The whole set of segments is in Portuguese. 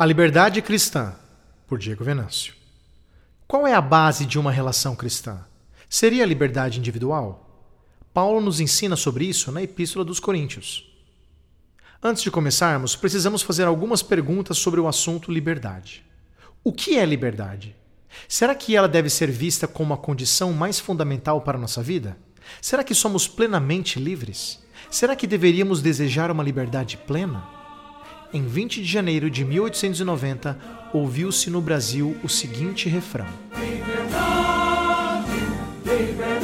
A Liberdade Cristã, por Diego Venâncio. Qual é a base de uma relação cristã? Seria a liberdade individual? Paulo nos ensina sobre isso na Epístola dos Coríntios. Antes de começarmos, precisamos fazer algumas perguntas sobre o assunto liberdade. O que é liberdade? Será que ela deve ser vista como a condição mais fundamental para a nossa vida? Será que somos plenamente livres? Será que deveríamos desejar uma liberdade plena? Em 20 de janeiro de 1890, ouviu-se no Brasil o seguinte refrão: Liberdade, liberdade,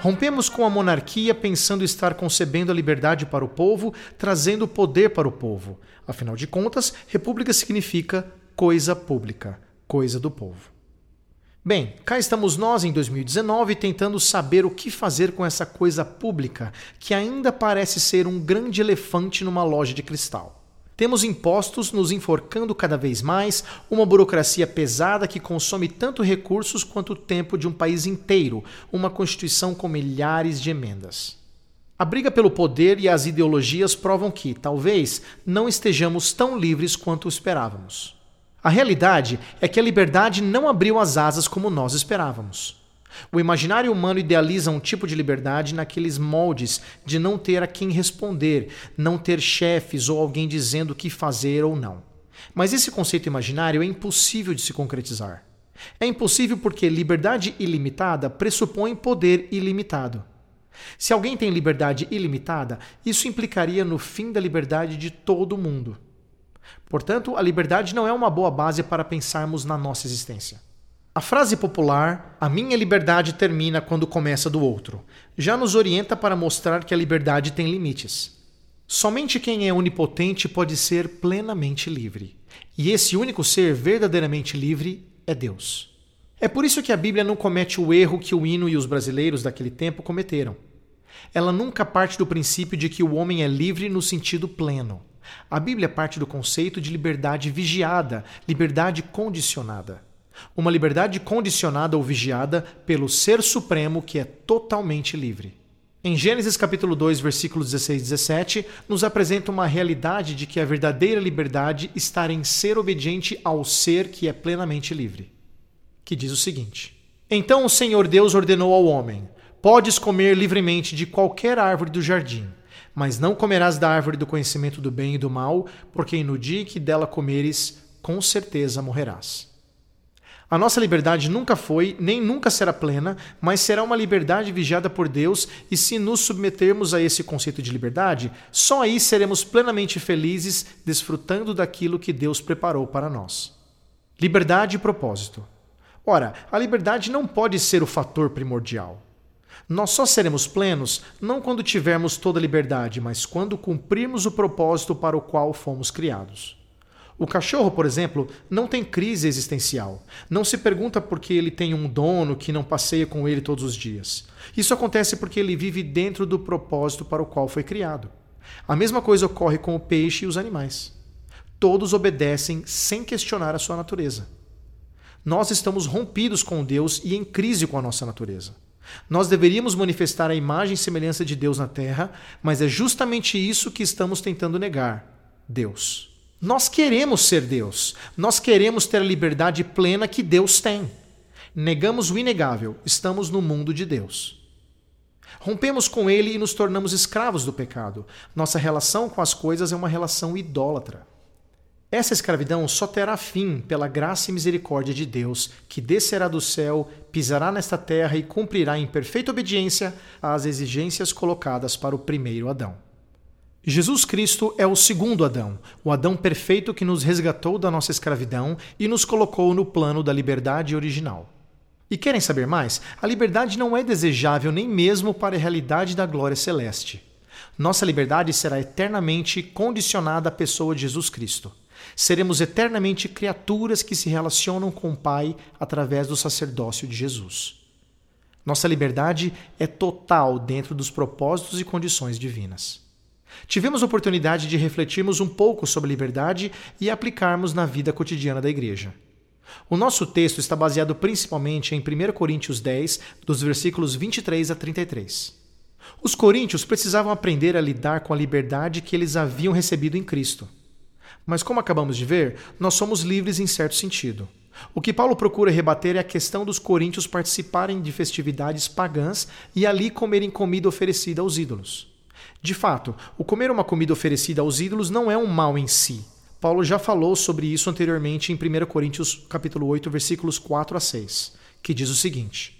Rompemos com a monarquia pensando estar concebendo a liberdade para o povo, trazendo o poder para o povo. Afinal de contas, república significa coisa pública, coisa do povo. Bem, cá estamos nós em 2019 tentando saber o que fazer com essa coisa pública que ainda parece ser um grande elefante numa loja de cristal. Temos impostos nos enforcando cada vez mais, uma burocracia pesada que consome tanto recursos quanto o tempo de um país inteiro, uma Constituição com milhares de emendas. A briga pelo poder e as ideologias provam que, talvez, não estejamos tão livres quanto esperávamos. A realidade é que a liberdade não abriu as asas como nós esperávamos. O imaginário humano idealiza um tipo de liberdade naqueles moldes de não ter a quem responder, não ter chefes ou alguém dizendo o que fazer ou não. Mas esse conceito imaginário é impossível de se concretizar. É impossível porque liberdade ilimitada pressupõe poder ilimitado. Se alguém tem liberdade ilimitada, isso implicaria no fim da liberdade de todo mundo. Portanto, a liberdade não é uma boa base para pensarmos na nossa existência. A frase popular, a minha liberdade termina quando começa do outro, já nos orienta para mostrar que a liberdade tem limites. Somente quem é onipotente pode ser plenamente livre. E esse único ser verdadeiramente livre é Deus. É por isso que a Bíblia não comete o erro que o hino e os brasileiros daquele tempo cometeram. Ela nunca parte do princípio de que o homem é livre no sentido pleno. A Bíblia parte do conceito de liberdade vigiada, liberdade condicionada. Uma liberdade condicionada ou vigiada pelo Ser Supremo que é totalmente livre. Em Gênesis capítulo 2, versículos 16 e 17, nos apresenta uma realidade de que a verdadeira liberdade está em ser obediente ao ser que é plenamente livre. Que diz o seguinte: Então o Senhor Deus ordenou ao homem: Podes comer livremente de qualquer árvore do jardim, mas não comerás da árvore do conhecimento do bem e do mal, porque no dia que dela comeres, com certeza morrerás. A nossa liberdade nunca foi, nem nunca será plena, mas será uma liberdade vigiada por Deus, e se nos submetermos a esse conceito de liberdade, só aí seremos plenamente felizes, desfrutando daquilo que Deus preparou para nós. Liberdade e propósito. Ora, a liberdade não pode ser o fator primordial. Nós só seremos plenos não quando tivermos toda a liberdade, mas quando cumprirmos o propósito para o qual fomos criados. O cachorro, por exemplo, não tem crise existencial. Não se pergunta por que ele tem um dono que não passeia com ele todos os dias. Isso acontece porque ele vive dentro do propósito para o qual foi criado. A mesma coisa ocorre com o peixe e os animais. Todos obedecem sem questionar a sua natureza. Nós estamos rompidos com Deus e em crise com a nossa natureza. Nós deveríamos manifestar a imagem e semelhança de Deus na terra, mas é justamente isso que estamos tentando negar: Deus. Nós queremos ser Deus. Nós queremos ter a liberdade plena que Deus tem. Negamos o inegável. Estamos no mundo de Deus. Rompemos com ele e nos tornamos escravos do pecado. Nossa relação com as coisas é uma relação idólatra. Essa escravidão só terá fim pela graça e misericórdia de Deus, que descerá do céu, pisará nesta terra e cumprirá em perfeita obediência às exigências colocadas para o primeiro Adão. Jesus Cristo é o segundo Adão, o Adão perfeito que nos resgatou da nossa escravidão e nos colocou no plano da liberdade original. E querem saber mais? A liberdade não é desejável nem mesmo para a realidade da glória celeste. Nossa liberdade será eternamente condicionada à pessoa de Jesus Cristo. Seremos eternamente criaturas que se relacionam com o Pai através do sacerdócio de Jesus. Nossa liberdade é total dentro dos propósitos e condições divinas. Tivemos oportunidade de refletirmos um pouco sobre liberdade e aplicarmos na vida cotidiana da igreja. O nosso texto está baseado principalmente em 1 Coríntios 10, dos versículos 23 a 33. Os coríntios precisavam aprender a lidar com a liberdade que eles haviam recebido em Cristo. Mas, como acabamos de ver, nós somos livres em certo sentido. O que Paulo procura rebater é a questão dos coríntios participarem de festividades pagãs e ali comerem comida oferecida aos ídolos. De fato, o comer uma comida oferecida aos ídolos não é um mal em si. Paulo já falou sobre isso anteriormente em 1 Coríntios capítulo 8, versículos 4 a 6, que diz o seguinte: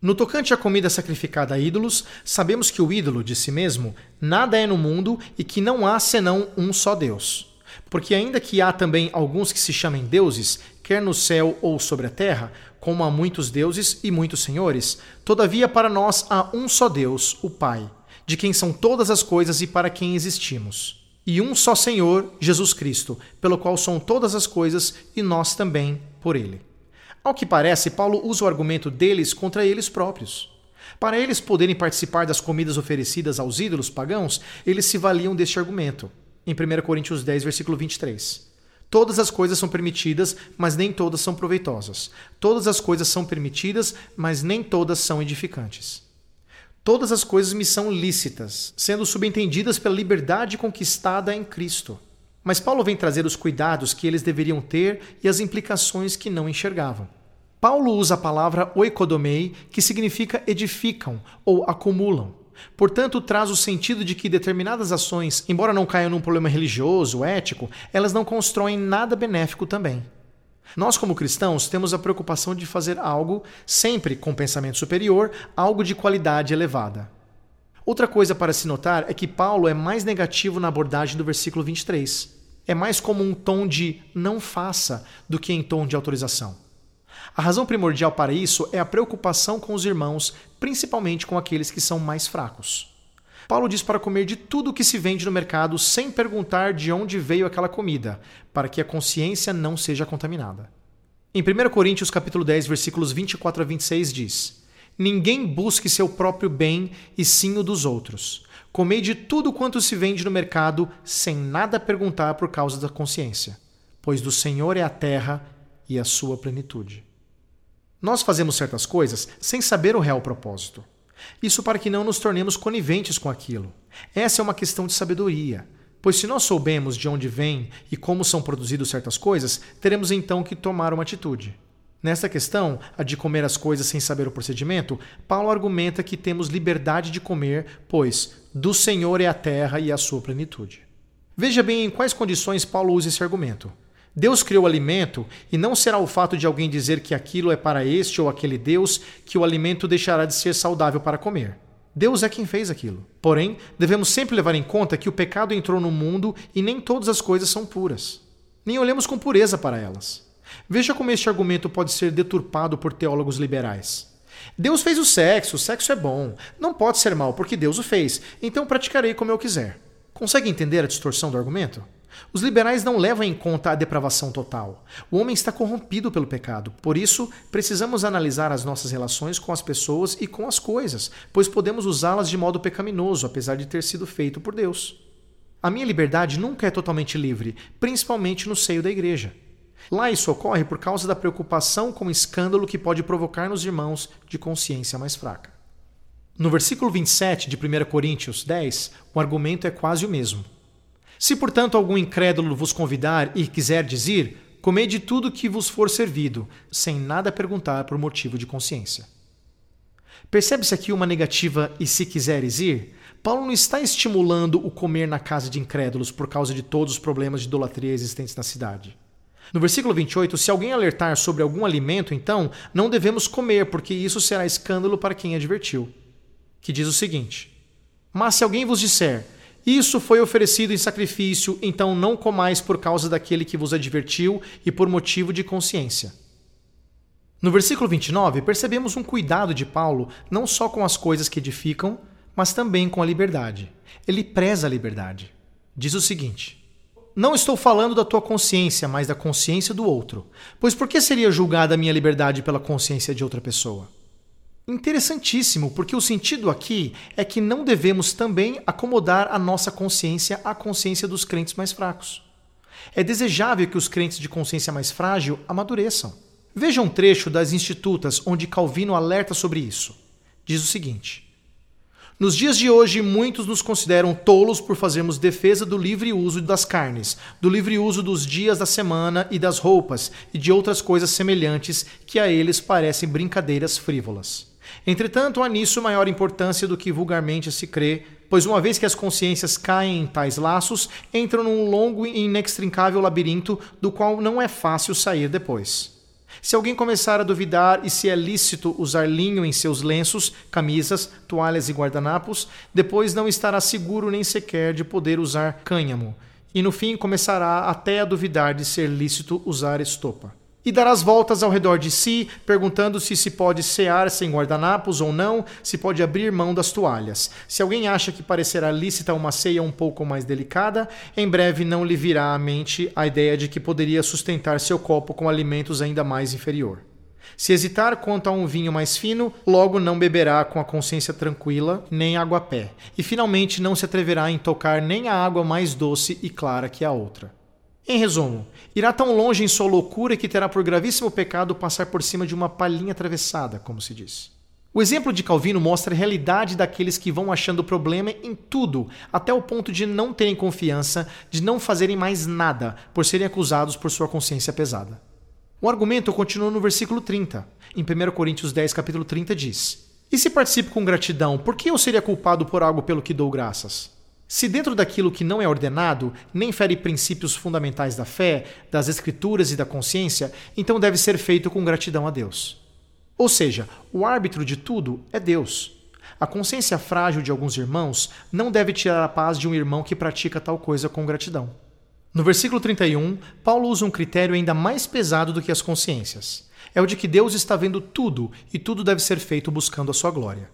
No tocante à comida sacrificada a ídolos, sabemos que o ídolo de si mesmo nada é no mundo e que não há senão um só Deus. Porque ainda que há também alguns que se chamem deuses, quer no céu ou sobre a terra, como há muitos deuses e muitos senhores, todavia para nós há um só Deus, o Pai, de quem são todas as coisas e para quem existimos. E um só Senhor, Jesus Cristo, pelo qual são todas as coisas e nós também por ele. Ao que parece, Paulo usa o argumento deles contra eles próprios. Para eles poderem participar das comidas oferecidas aos ídolos pagãos, eles se valiam deste argumento em 1 Coríntios 10, versículo 23. Todas as coisas são permitidas, mas nem todas são proveitosas. Todas as coisas são permitidas, mas nem todas são edificantes. Todas as coisas me são lícitas, sendo subentendidas pela liberdade conquistada em Cristo. Mas Paulo vem trazer os cuidados que eles deveriam ter e as implicações que não enxergavam. Paulo usa a palavra oikodomei, que significa edificam ou acumulam. Portanto, traz o sentido de que determinadas ações, embora não caiam num problema religioso, ético, elas não constroem nada benéfico também. Nós, como cristãos, temos a preocupação de fazer algo, sempre com pensamento superior, algo de qualidade elevada. Outra coisa para se notar é que Paulo é mais negativo na abordagem do versículo 23. É mais como um tom de não faça do que em tom de autorização. A razão primordial para isso é a preocupação com os irmãos, principalmente com aqueles que são mais fracos. Paulo diz para comer de tudo que se vende no mercado sem perguntar de onde veio aquela comida, para que a consciência não seja contaminada. Em 1 Coríntios capítulo 10, versículos 24 a 26 diz: Ninguém busque seu próprio bem e sim o dos outros. Comei de tudo quanto se vende no mercado, sem nada perguntar por causa da consciência, pois do Senhor é a terra e a sua plenitude. Nós fazemos certas coisas sem saber o real propósito. Isso para que não nos tornemos coniventes com aquilo. Essa é uma questão de sabedoria. Pois se nós soubemos de onde vêm e como são produzidas certas coisas, teremos então que tomar uma atitude. Nesta questão, a de comer as coisas sem saber o procedimento, Paulo argumenta que temos liberdade de comer, pois do Senhor é a terra e a sua plenitude. Veja bem em quais condições Paulo usa esse argumento. Deus criou o alimento e não será o fato de alguém dizer que aquilo é para este ou aquele Deus que o alimento deixará de ser saudável para comer. Deus é quem fez aquilo. Porém, devemos sempre levar em conta que o pecado entrou no mundo e nem todas as coisas são puras. Nem olhemos com pureza para elas. Veja como este argumento pode ser deturpado por teólogos liberais. Deus fez o sexo, o sexo é bom. Não pode ser mal porque Deus o fez, então praticarei como eu quiser. Consegue entender a distorção do argumento? Os liberais não levam em conta a depravação total. O homem está corrompido pelo pecado. Por isso, precisamos analisar as nossas relações com as pessoas e com as coisas, pois podemos usá-las de modo pecaminoso, apesar de ter sido feito por Deus. A minha liberdade nunca é totalmente livre, principalmente no seio da igreja. Lá isso ocorre por causa da preocupação com o escândalo que pode provocar nos irmãos de consciência mais fraca. No versículo 27 de 1 Coríntios 10, o argumento é quase o mesmo. Se, portanto, algum incrédulo vos convidar e quiser dizer, comei tudo que vos for servido, sem nada perguntar por motivo de consciência. Percebe-se aqui uma negativa e se quiseres ir? Paulo não está estimulando o comer na casa de incrédulos por causa de todos os problemas de idolatria existentes na cidade. No versículo 28, se alguém alertar sobre algum alimento, então não devemos comer, porque isso será escândalo para quem advertiu. Que diz o seguinte: Mas se alguém vos disser, isso foi oferecido em sacrifício, então não comais por causa daquele que vos advertiu e por motivo de consciência. No versículo 29, percebemos um cuidado de Paulo não só com as coisas que edificam, mas também com a liberdade. Ele preza a liberdade. Diz o seguinte: Não estou falando da tua consciência, mas da consciência do outro. Pois por que seria julgada a minha liberdade pela consciência de outra pessoa? Interessantíssimo, porque o sentido aqui é que não devemos também acomodar a nossa consciência à consciência dos crentes mais fracos. É desejável que os crentes de consciência mais frágil amadureçam. Veja um trecho das Institutas onde Calvino alerta sobre isso. Diz o seguinte: nos dias de hoje, muitos nos consideram tolos por fazermos defesa do livre uso das carnes, do livre uso dos dias da semana e das roupas e de outras coisas semelhantes que a eles parecem brincadeiras frívolas. Entretanto, há nisso maior importância do que vulgarmente se crê, pois uma vez que as consciências caem em tais laços, entram num longo e inextricável labirinto do qual não é fácil sair depois. Se alguém começar a duvidar e se é lícito usar linho em seus lenços, camisas, toalhas e guardanapos, depois não estará seguro nem sequer de poder usar cânhamo, e no fim começará até a duvidar de ser lícito usar estopa e dar as voltas ao redor de si, perguntando se se pode cear sem guardanapos ou não, se pode abrir mão das toalhas. Se alguém acha que parecerá lícita uma ceia um pouco mais delicada, em breve não lhe virá à mente a ideia de que poderia sustentar seu copo com alimentos ainda mais inferior. Se hesitar quanto a um vinho mais fino, logo não beberá com a consciência tranquila, nem água a pé, e finalmente não se atreverá em tocar nem a água mais doce e clara que a outra. Em resumo, irá tão longe em sua loucura que terá por gravíssimo pecado passar por cima de uma palhinha atravessada, como se diz. O exemplo de Calvino mostra a realidade daqueles que vão achando problema em tudo, até o ponto de não terem confiança, de não fazerem mais nada, por serem acusados por sua consciência pesada. O argumento continua no versículo 30. Em 1 Coríntios 10, capítulo 30, diz: E se participo com gratidão, por que eu seria culpado por algo pelo que dou graças? Se dentro daquilo que não é ordenado nem fere princípios fundamentais da fé, das escrituras e da consciência, então deve ser feito com gratidão a Deus. Ou seja, o árbitro de tudo é Deus. A consciência frágil de alguns irmãos não deve tirar a paz de um irmão que pratica tal coisa com gratidão. No versículo 31, Paulo usa um critério ainda mais pesado do que as consciências. É o de que Deus está vendo tudo e tudo deve ser feito buscando a sua glória.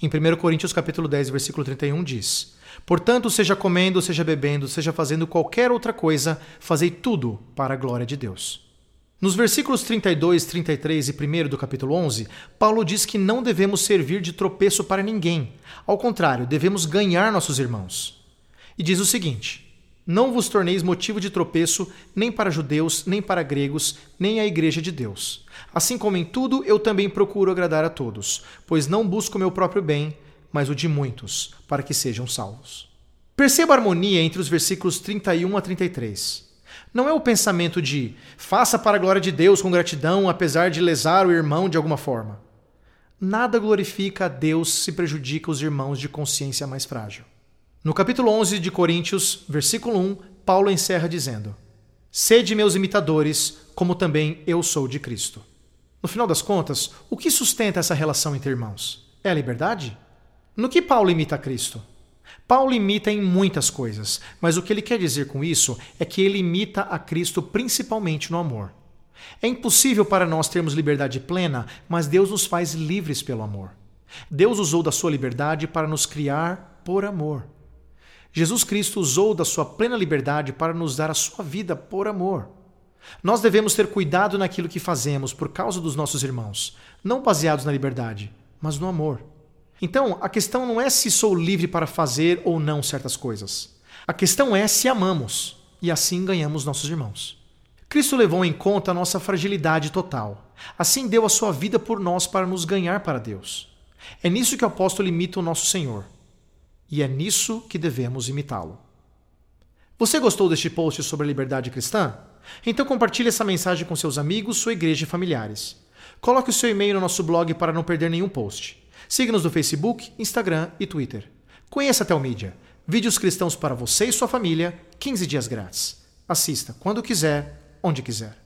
Em 1 Coríntios capítulo 10, versículo 31 diz: Portanto, seja comendo, seja bebendo, seja fazendo qualquer outra coisa, fazei tudo para a glória de Deus. Nos versículos 32, 33 e 1 do capítulo 11, Paulo diz que não devemos servir de tropeço para ninguém. Ao contrário, devemos ganhar nossos irmãos. E diz o seguinte: Não vos torneis motivo de tropeço nem para judeus, nem para gregos, nem a igreja de Deus. Assim como em tudo eu também procuro agradar a todos, pois não busco meu próprio bem, mas o de muitos, para que sejam salvos. Perceba a harmonia entre os versículos 31 a 33. Não é o pensamento de faça para a glória de Deus com gratidão, apesar de lesar o irmão de alguma forma. Nada glorifica a Deus se prejudica os irmãos de consciência mais frágil. No capítulo 11 de Coríntios, versículo 1, Paulo encerra dizendo: Sede meus imitadores, como também eu sou de Cristo. No final das contas, o que sustenta essa relação entre irmãos? É a liberdade? No que Paulo imita Cristo? Paulo imita em muitas coisas, mas o que ele quer dizer com isso é que ele imita a Cristo principalmente no amor. É impossível para nós termos liberdade plena, mas Deus nos faz livres pelo amor. Deus usou da sua liberdade para nos criar por amor. Jesus Cristo usou da sua plena liberdade para nos dar a sua vida por amor. Nós devemos ter cuidado naquilo que fazemos por causa dos nossos irmãos, não baseados na liberdade, mas no amor. Então, a questão não é se sou livre para fazer ou não certas coisas. A questão é se amamos e assim ganhamos nossos irmãos. Cristo levou em conta a nossa fragilidade total. Assim deu a sua vida por nós para nos ganhar para Deus. É nisso que o apóstolo imita o nosso Senhor. E é nisso que devemos imitá-lo. Você gostou deste post sobre a liberdade cristã? Então compartilhe essa mensagem com seus amigos, sua igreja e familiares. Coloque o seu e-mail no nosso blog para não perder nenhum post. Siga-nos no Facebook, Instagram e Twitter. Conheça a Telmídia. Vídeos cristãos para você e sua família, 15 dias grátis. Assista quando quiser, onde quiser.